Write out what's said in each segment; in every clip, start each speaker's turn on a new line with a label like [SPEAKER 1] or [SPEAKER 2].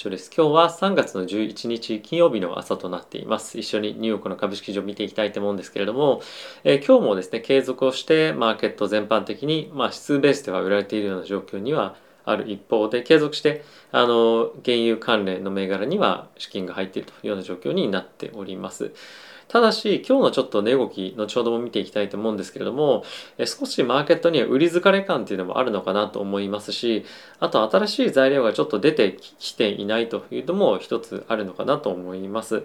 [SPEAKER 1] 長です。今日は3月の11日金曜日の朝となっています。一緒にニューヨークの株式市場を見ていきたいと思うんですけれども、えー、今日もですね、継続をしてマーケット全般的に、まあ、指数ベースでは売られているような状況にはある一方で、継続してあの原油関連の銘柄には資金が入っているというような状況になっております。ただし今日のちょっと値動き後ほども見ていきたいと思うんですけれども少しマーケットには売り疲れ感っていうのもあるのかなと思いますしあと新しい材料がちょっと出てきていないというのも一つあるのかなと思います。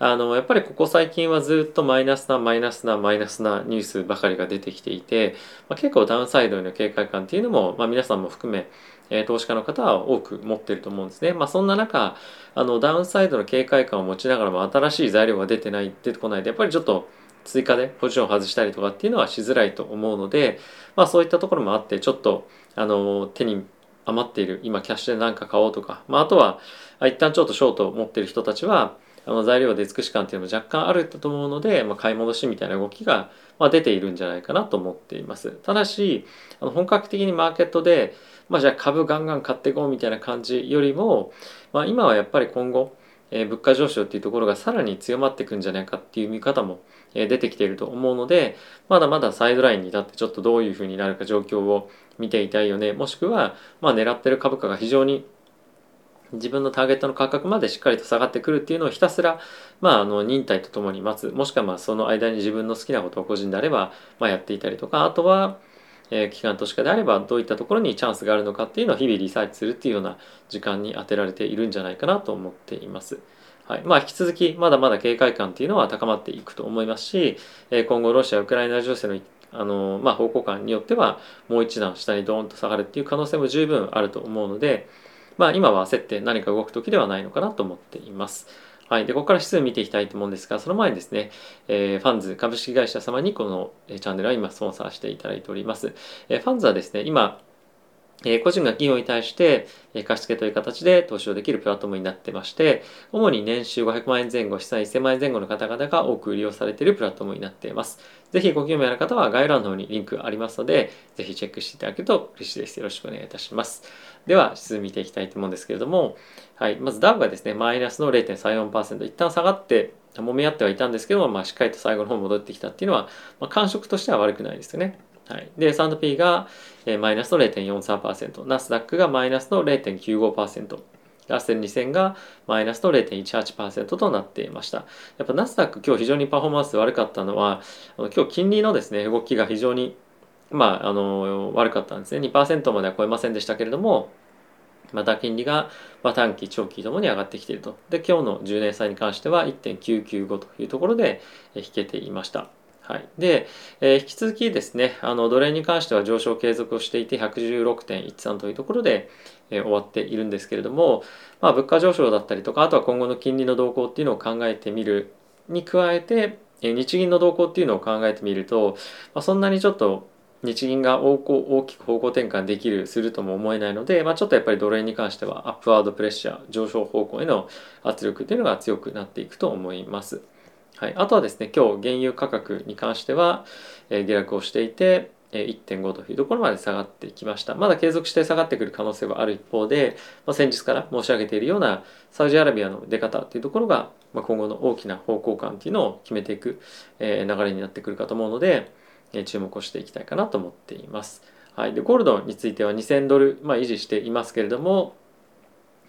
[SPEAKER 1] あのやっぱりここ最近はずっとマイナスなマイナスなマイナスなニュースばかりが出てきていて、まあ、結構ダウンサイドへの警戒感っていうのも、まあ、皆さんも含めえ投資家の方は多く持ってると思うんですね。まあ、そんな中あのダウンサイドの警戒感を持ちながらも新しい材料が出てない出てこないでやっぱりちょっと追加でポジションを外したりとかっていうのはしづらいと思うので、まあ、そういったところもあってちょっとあの手に余っている今キャッシュで何か買おうとか、まあ、あとは一旦ちょっとショートを持ってる人たちはあの材料で尽くし感っていうのも若干あると思うので、まあ、買い戻しみたいな動きが、まあ、出ているんじゃないかなと思っています。ただしあの本格的にマーケットでまあ、じゃあ株ガンガン買っていこうみたいな感じよりも、まあ、今はやっぱり今後、え、物価上昇っていうところがさらに強まっていくんじゃないかっていう見方も、え、出てきていると思うのでまだまだサイドラインに立ってちょっとどういうふうになるか状況を見ていたいよね。もしくは、まあ、狙ってる株価が非常に自分のターゲットの価格までしっかりと下がってくるっていうのをひたすら、まあ、あの忍耐とともに待つ。もしくはまあその間に自分の好きなことを個人であれば、まあ、やっていたりとかあとは、えー、機関投資家であればどういったところにチャンスがあるのかっていうのを日々リサーチするっていうような時間に当てられているんじゃないかなと思っています。はいまあ、引き続きまだまだ警戒感っていうのは高まっていくと思いますし、えー、今後ロシア・ウクライナ情勢のあの、まあ、方向感によってはもう一段下にドーンと下がるっていう可能性も十分あると思うので、まあ、今は焦って何か動く時ではないのかなと思っています。はい。で、ここから指数見ていきたいと思うんですが、その前にですね、えー、ファンズ株式会社様にこのチャンネルは今スポンサーしていただいております。えー、ファンズはですね、今、え個人が企業に対して、え貸付という形で投資をできるプラットフォームになってまして、主に年収500万円前後、資産1000万円前後の方々が多く利用されているプラットフォームになっています。ぜひご興味ある方は概要欄の方にリンクありますので、ぜひチェックしていただけると嬉しいです。よろしくお願いいたします。では、指数見ていきたいと思うんですけれども、はい、まずダウがですね、マイナスの0.34%、一旦下がって、揉み合ってはいたんですけども、まあ、しっかりと最後の方戻ってきたっていうのは、まあ、感触としては悪くないですよね。はい、で S&P が、えー、マイナスの0.43%ナスダックがマイナスの0.95%ラッセル2000がマイナスの0.18%となっていました。やっぱナスダック今日非常にパフォーマンス悪かったのは、今日金利のですね、動きが非常に、まあ、あの、悪かったんですね。2%までは超えませんでしたけれども、また金利が、ま短期、長期ともに上がってきていると。で、今日の10年債に関しては1.995というところで引けていました。はい、で、えー、引き続きですね、あの奴隷に関しては上昇継続をしていて116.13というところで、えー、終わっているんですけれども、まあ、物価上昇だったりとか、あとは今後の金利の動向っていうのを考えてみるに加えて、えー、日銀の動向っていうのを考えてみると、まあ、そんなにちょっと日銀が大大きく方向転換できるするとも思えないので、まあ、ちょっとやっぱり奴隷に関してはアップワードプレッシャー上昇方向への圧力っていうのが強くなっていくと思います。はい、あとはですね今日原油価格に関しては、えー、下落をしていて1.5というところまで下がってきました。まだ継続して下がってくる可能性はある一方で、まあ、先日から申し上げているようなサウジアラビアの出方というところが、まあ、今後の大きな方向感というのを決めていく、え、流れになってくるかと思うので、え、注目をしていきたいかなと思っています。はい、でゴールドについては2000ドル、まあ、維持していますけれども、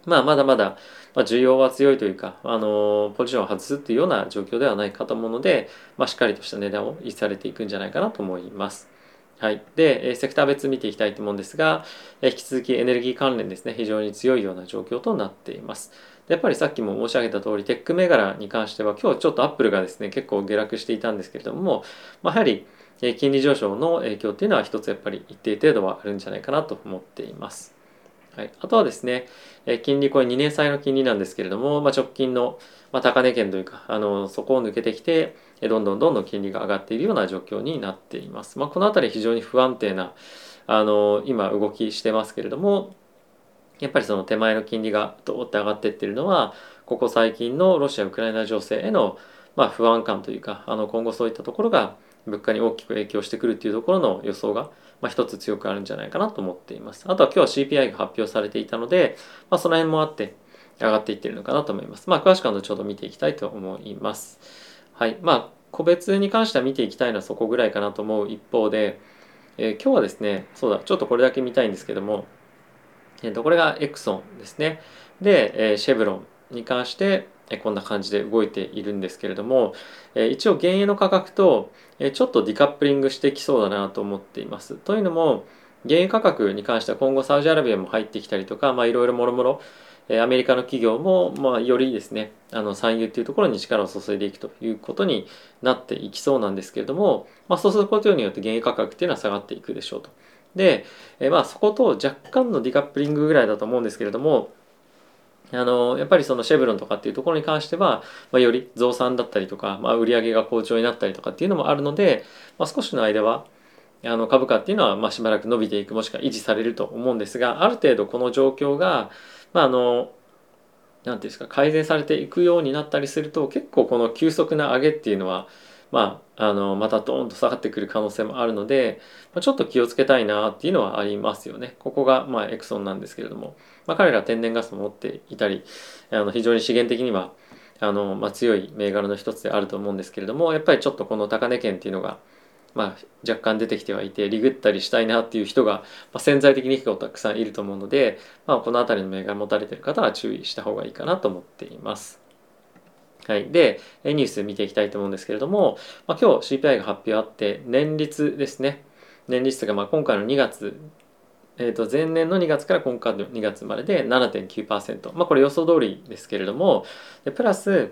[SPEAKER 1] まあ、まだまだ、まあ需要は強いというか、あのポジションを外すっていうような状況ではないかと思うので、まあ、しっかりとした値段を維持されていくんじゃないかなと思います。はい。で、セクター別見ていきたいと思うんですが、引き続きエネルギー関連ですね、非常に強いような状況となっています。やっぱりさっきも申し上げた通り、テック銘柄に関しては、今日ちょっとアップルがですね、結構下落していたんですけれども、まあ、やはり金利上昇の影響っていうのは一つやっぱり一定程度はあるんじゃないかなと思っています。はい、あとはですね、え金利、これ2年債の金利なんですけれども、まあ、直近の、ま高値圏というか、あのそこを抜けてきて、どんどんどんどん金利が上がっているような状況になっています。まあ、この辺り非常に不安定な、あの今動きしてますけれども、やっぱりその手前の金利がどーって上がっていってるのは、ここ最近のロシア・ウクライナ情勢への、まあ、不安感というか、あの今後そういったところが物価に大きく影響してくるっていうところの予想が、まあ、一つ強くあるんじゃないかなと思っています。あとは今日は CPI が発表されていたので、まあ、その辺もあって、上がっていってるのかなと思います。まあ、詳しくは後ほど見ていきたいと思います。はい。まあ、個別に関しては見ていきたいのはそこぐらいかなと思う一方で、えー、今日はですね、そうだ、ちょっとこれだけ見たいんですけども、えー、とこれがエクソンですね。で、えー、シェブロンに関して、こんな感じで動いているんですけれども、一応原油の価格と、ちょっとディカップリングしてきそうだなと思っています。というのも、原油価格に関しては今後サウジアラビアも入ってきたりとか、まあいろいろもろもろ、アメリカの企業も、まあ、よりですね、あの産油っていうところに力を注いでいくということになっていきそうなんですけれども、まあ、そうすることによって原油価格っていうのは下がっていくでしょうと。で、えまあそこと若干のディカップリングぐらいだと思うんですけれども、あのやっぱりそのシェブロンとかっていうところに関しては、まあ、より増産だったりとか、まあ、売り上げが好調になったりとかっていうのもあるので、まあ、少しの間はあの株価っていうのはまあしばらく伸びていくもしくは維持されると思うんですがある程度この状況が、まあ、あの何ていうんですか改善されていくようになったりすると結構この急速な上げっていうのはまあ、あのまたドーンと下がってくる可能性もあるので、まあ、ちょっと気をつけたいなっていうのはありますよね。ここが、まあ、エクソンなんですけれども、まあ、彼ら天然ガスも持っていたりあの非常に資源的にはあの、まあ、強い銘柄の一つであると思うんですけれどもやっぱりちょっとこの高値圏っていうのが、まあ、若干出てきてはいてリグったりしたいなっていう人が、まあ、潜在的に結構たくさんいると思うので、まあ、この辺りの銘柄持たれてる方は注意した方がいいかなと思っています。はい、で、ニュース見ていきたいと思うんですけれども、まあ、今日 CPI が発表あって、年率ですね。年率がまあ今回の2月、えー、と前年の2月から今回の2月までで7.9%。まあこれ予想通りですけれども、でプラス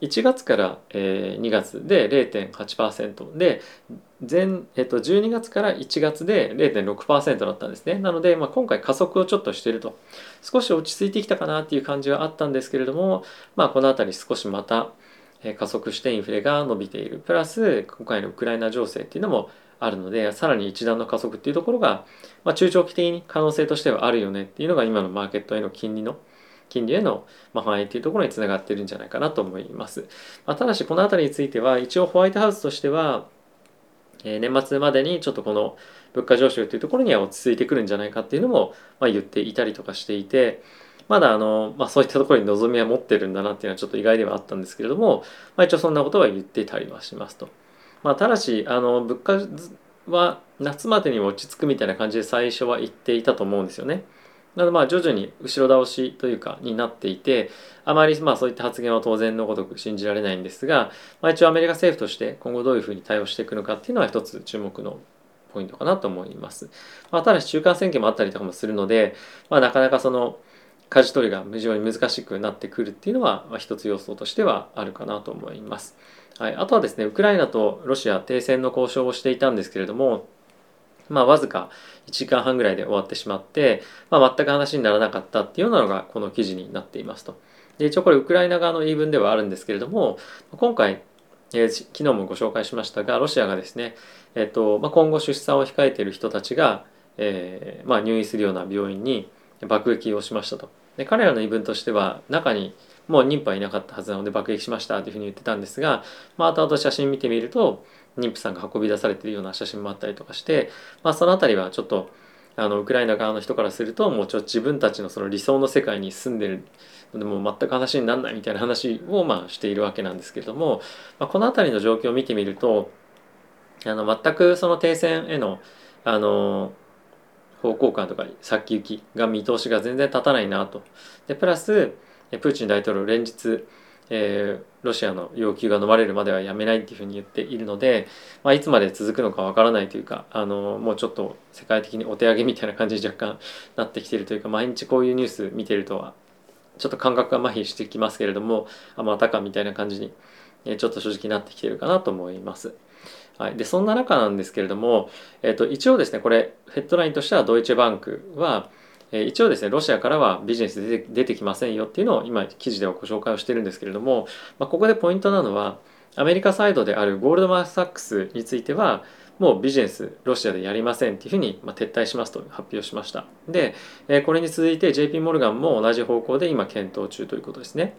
[SPEAKER 1] 1月から、えー、2月で0.8%で前、えっと、12月から1月で0.6%だったんですね。なので、まあ、今回加速をちょっとしてると。少し落ち着いてきたかなっていう感じはあったんですけれども、まあ、この辺り少しまた加速してインフレが伸びている。プラス、今回のウクライナ情勢っていうのもあるので、さらに一段の加速っていうところが、まあ、中長期的に可能性としてはあるよねっていうのが今のマーケットへの金利の金利への反映というところにつながってるんじゃないかなと思います。まあ、ただしこの辺りについては一応ホワイトハウスとしては、え、年末までにちょっとこの物価上昇というところには落ち着いてくるんじゃないかっていうのも、ま、言っていたりとかしていてまだあの、まあ、そういったところに望みは持ってるんだなっていうのはちょっと意外ではあったんですけれども、まあ、一応そんなことは言っていたりはしますと。まあ、ただしあの物価は夏までに落ち着くみたいな感じで最初は言っていたと思うんですよね。なのでまあ徐々に後ろ倒しというかになっていてあまりまあそういった発言は当然のごとく信じられないんですが、まあ、一応アメリカ政府として今後どういうふうに対応していくのかっていうのは一つ注目のポイントかなと思います。まあ、ただし中間選挙もあったりとかもするので、まあ、なかなかその舵取りが非常に難しくなってくるっていうのは、一つ要素としてはあるかなと思います。はい、あとはですねウクライナとロシア停戦の交渉をしていたんですけれどもまあ、わずか1時間半ぐらいで終わってしまって、まあ、全く話にならなかったっていうようなのがこの記事になっていますと。で一応これウクライナ側の言い分ではあるんですけれども今回、えー、昨日もご紹介しましたがロシアがですね、えーとまあ、今後出産を控えている人たちが、えーまあ、入院するような病院に爆撃をしましたと。で彼らの言い分としては中にもう妊婦はいなかったはずなので爆撃しましたというふうに言ってたんですが、まあ、後々写真見てみると妊婦さんが運び出されているような写真もあったりとかして、まあ、その辺りはちょっとあのウクライナ側の人からするともうちょっと自分たちのその理想の世界に住んでるのでもう全く話にならないみたいな話をまあしているわけなんですけれども、まあ、この辺りの状況を見てみるとあの全くその停戦へのあの方向感とか先行きが見通しが全然立たないなと。でプラスプーチン大統領連日えー、ロシアの要求が飲まれるまではやめないっていうふうに言っているので、まあ、いつまで続くのかわからないというかあのもうちょっと世界的にお手上げみたいな感じに若干なってきているというか毎日こういうニュース見てるとはちょっと感覚が麻痺してきますけれどもあまたかみたいな感じに、えー、ちょっと正直なってきてるかなと思います。はい、でそんな中なんですけれども、えー、と一応ですねこれヘッドラインとしてはドイツバンクはえ一応ですねロシアからはビジネスで出てきませんよっていうのを今記事ではご紹介をしてるんですけれども、まあ、ここでポイントなのはアメリカサイドであるゴールドマン・サックスについてはもうビジネスロシアでやりませんっていうふうに、ま撤退しますと発表しました。で、えこれに続いて JP モルガンも同じ方向で今検討中ということですね。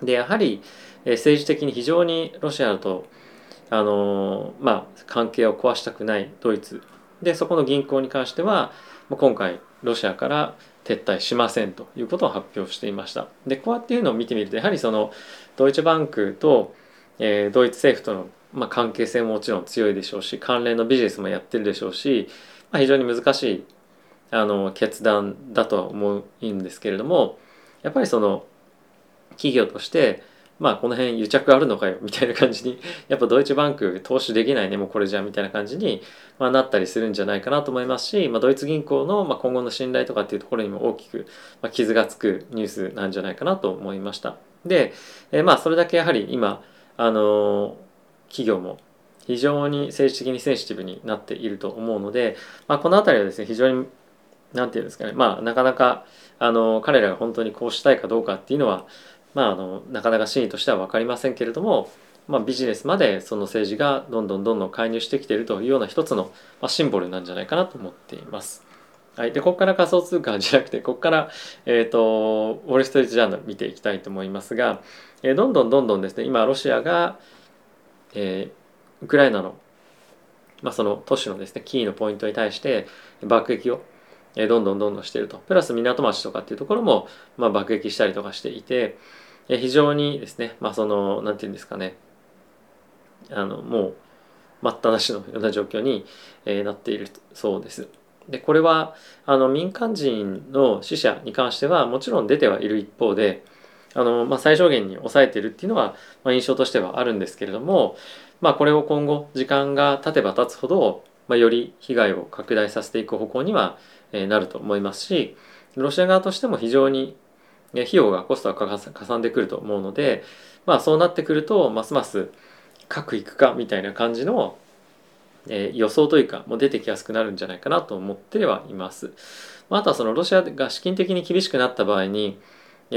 [SPEAKER 1] でやはり、え政治的に非常にロシアとあのまあ、関係を壊したくないドイツ。でそこの銀行に関しては今回ロシアから撤退しませんということを発表していました。でこうやっていうのを見てみるとやはりそのドイツバンクと、えー、ドイツ政府との、まあ、関係性ももちろん強いでしょうし関連のビジネスもやってるでしょうし、まあ、非常に難しいあの決断だとは思うんですけれどもやっぱりその企業としてまあこの辺癒着あるのかよみたいな感じに やっぱドイツバンク投資できないねもうこれじゃみたいな感じに、まあ、なったりするんじゃないかなと思いますし、まあ、ドイツ銀行の、まあ、今後の信頼とかっていうところにも大きく、まあ、傷がつくニュースなんじゃないかなと思いました。で、えー、まあそれだけやはり今あの、企業も非常に政治的にセンシティブになっていると思うので、まあ、この辺りはですね非常に何て言うんですかねまあなかなかあの彼らが本当にこうしたいかどうかっていうのはまあ、あのなかなか真意としては分かりませんけれども、まあ、ビジネスまでその政治がどんどんどんどん介入してきているというような一つの、まあ、シンボルなんじゃないかなと思っています。はい、でここから仮想通貨じゃなくてここから、えーと、ウォール・ストリート・ジャーナル見ていきたいと思いますが、えー、どんどんどんどんですね今ロシアが、えー、ウクライナの,、まあその都市のですねキーのポイントに対して爆撃をどんどんどんどんしていると。プラス港町とかっていうところも、まあ、爆撃したりとかしていてえ非常にですねまあその何て言うんですかねあのもう待ったなしのような状況に、えなっているそうです。でこれはあの民間人の死者に関してはもちろん出てはいる一方であの、まあ、最小限に抑えているっていうのは、まあ、印象としてはあるんですけれども、まあ、これを今後時間が経てば経つほど、まあ、より被害を拡大させていく方向にはえなると思いますしロシア側としても非常に費用がコストがかさんでくると思うので、まあ、そうなってくるとますます核いくかみたいな感じの、えー、予想というかもう出てきやすくなるんじゃないかなと思ってはいます。あとはそのロシアが資金的に厳しくなった場合に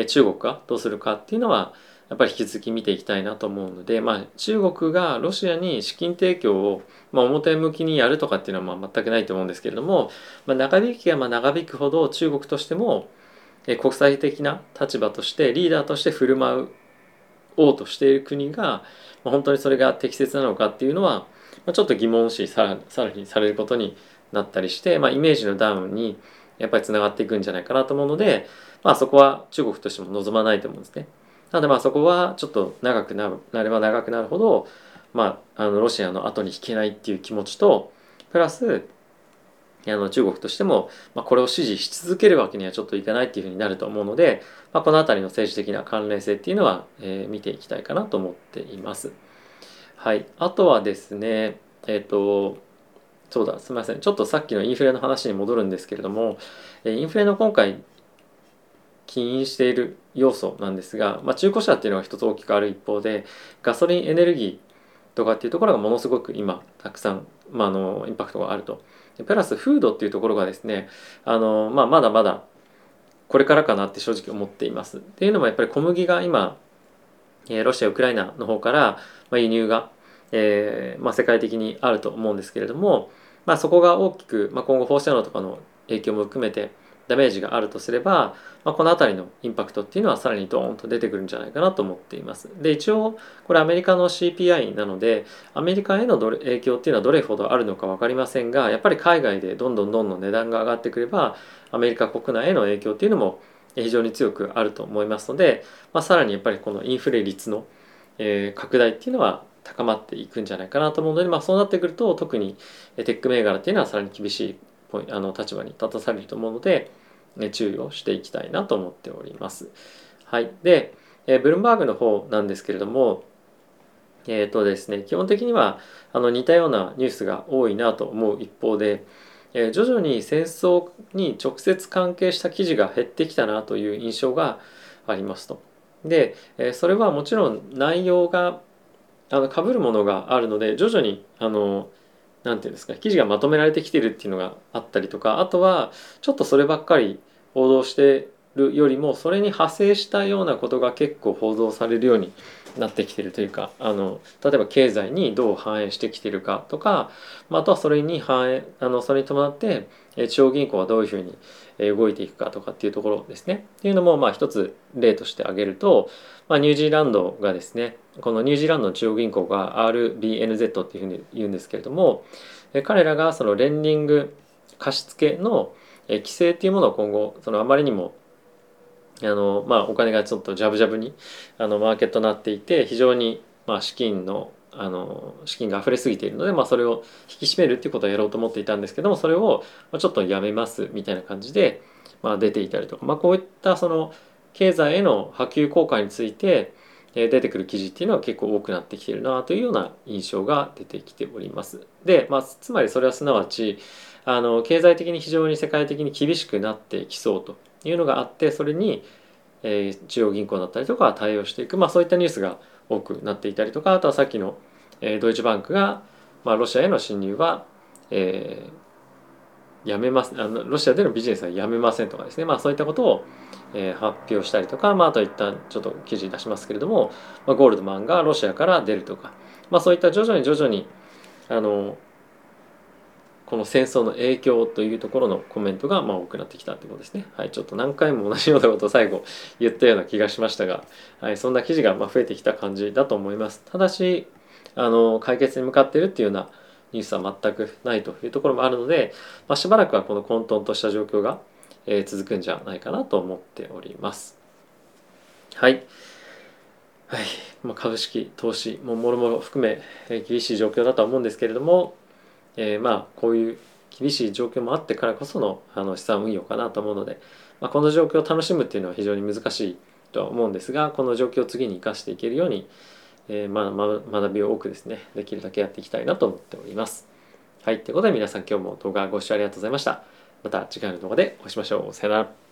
[SPEAKER 1] 中国がどうするかっていうのはやっぱり引き続き見ていきたいなと思うので、まあ、中国がロシアに資金提供を、まあ、表向きにやるとかっていうのはまあ全くないと思うんですけれども、まあ、長引きがまあ長引くほど中国としても国際的な立場としてリーダーとして振る舞うおうとしている国が、本当にそれが適切なのかっていうのは、ま、ちょっと疑問視さらさらにされることになったりして、まあ、イメージのダウンにやっぱりつながっていくんじゃないかなと思うので、まあ、そこは中国としても望まないと思うんですね。なのでまあそこはちょっと長くなれば長くなるほど、まあ、あのロシアの後に引けないっていう気持ちとプラスあの中国としても、まあ、これを支持し続けるわけにはちょっといかないっていうふうになると思うので、まあ、この辺りの政治的な関連性っていうのは、えー、見ていきたいかなと思っています。はい、あとはですねえっ、ー、とそうだすみませんちょっとさっきのインフレの話に戻るんですけれどもインフレの今回起因している要素なんですが、まあ、中古車っていうのが一つ大きくある一方でガソリンエネルギーとかっていうところがものすごく今たくさん、ま、あのインパクトがあると。プラスフードっていうところがですねあの、まあ、まだまだこれからかなって正直思っています。っていうのもやっぱり小麦が今ロシアウクライナの方から輸入が、えーまあ、世界的にあると思うんですけれども、まあ、そこが大きく、まあ、今後放射能とかの影響も含めてダメージがあるとすれば、まあ、この辺りのインパクトっていうのはさらにドーンと出てくるんじゃないかなと思っています。で一応これアメリカの CPI なのでアメリカへの影響っていうのはどれほどあるのか分かりませんがやっぱり海外でどんどんどんどん値段が上がってくればアメリカ国内への影響っていうのも非常に強くあると思いますので、まあ、さらにやっぱりこのインフレ率の、え、拡大っていうのは高まっていくんじゃないかなと思うので、まあ、そうなってくると特にテック銘柄っていうのはさらに厳しいあの立場に立たされると思うので、ね、注意をしていきたいなと思っております。はい、で、え、ブルンバーグの方なんですけれども、えーとですね、基本的にはあの似たようなニュースが多いなと思う一方で、え、徐々に戦争に直接関係した記事が減ってきたなという印象がありますと。で、え、それはもちろん内容があの被るものがあるので徐々にあの何て言うんですか記事がまとめられてきてるっていうのがあったりとかあとはちょっとそればっかり報道してるよりもそれに派生したようなことが結構報道されるようになってきてるというかあの例えば経済にどう反映してきてるかとか、まあ、あとはそれに反映あのそれに伴って地方銀行はどういうふうに動いていくかとかっていうところですね。っていうのもまあ一つ例として挙げると、まあ、ニュージーランドがですねこのニュージーランドの中央銀行が RBNZ っていうふうに言うんですけれども彼らがそのレンディング貸付の規制っていうものを今後そのあまりにもあの、まあ、お金がちょっとジャブジャブにあのマーケットになっていて非常に、まあ、資金のあの資金が溢れすぎているので、まあ、それを引き締めるっていうことをやろうと思っていたんですけどもそれをちょっとやめますみたいな感じで、まあ、出ていたりとか、まあ、こういったその経済への波及効果について出てくる記事っていうのは結構多くなってきてるなというような印象が出てきております。で、まあ、つまりそれはすなわちあの経済的に非常に世界的に厳しくなってきそうというのがあってそれに、えー、中央銀行だったりとか対応していく、まあ、そういったニュースが多くなっていたりとかあとはさっきの、えー、ドイツバンクが、まあ、ロシアへの侵入は、えー、やめますあのロシアでのビジネスはやめませんとかですね、まあ、そういったことを、えー、発表したりとか、まあ、あと一旦ちょっと記事出しますけれども、まあ、ゴールドマンがロシアから出るとか、まあ、そういった徐々に徐々にあのこの戦争の影響というところのコメントがまあ多くなってきたということですね。はい、ちょっと何回も同じようなことを最後言ったような気がしましたが、はい、そんな記事がまあ増えてきた感じだと思います。ただし、あの解決に向かっているっていうようなニュースは全くないというところもあるので、まあ、しばらくはこの混沌とした状況が、え、続くんじゃないかなと思っております。はい。はいまあ、株式、投資ももろもろ含め、え、厳しい状況だとは思うんですけれども、えー、まあこういう厳しい状況もあってからこそのあの資産運用かなと思うので、まあ、この状況を楽しむっていうのは非常に難しいとは思うんですがこの状況を次に生かしていけるように、えー、まあ、学びを多くですねできるだけやっていきたいなと思っております。はいということで皆さん今日も動画ご視聴ありがとうございました。また次回の動画でお会いしましょう。さよなら。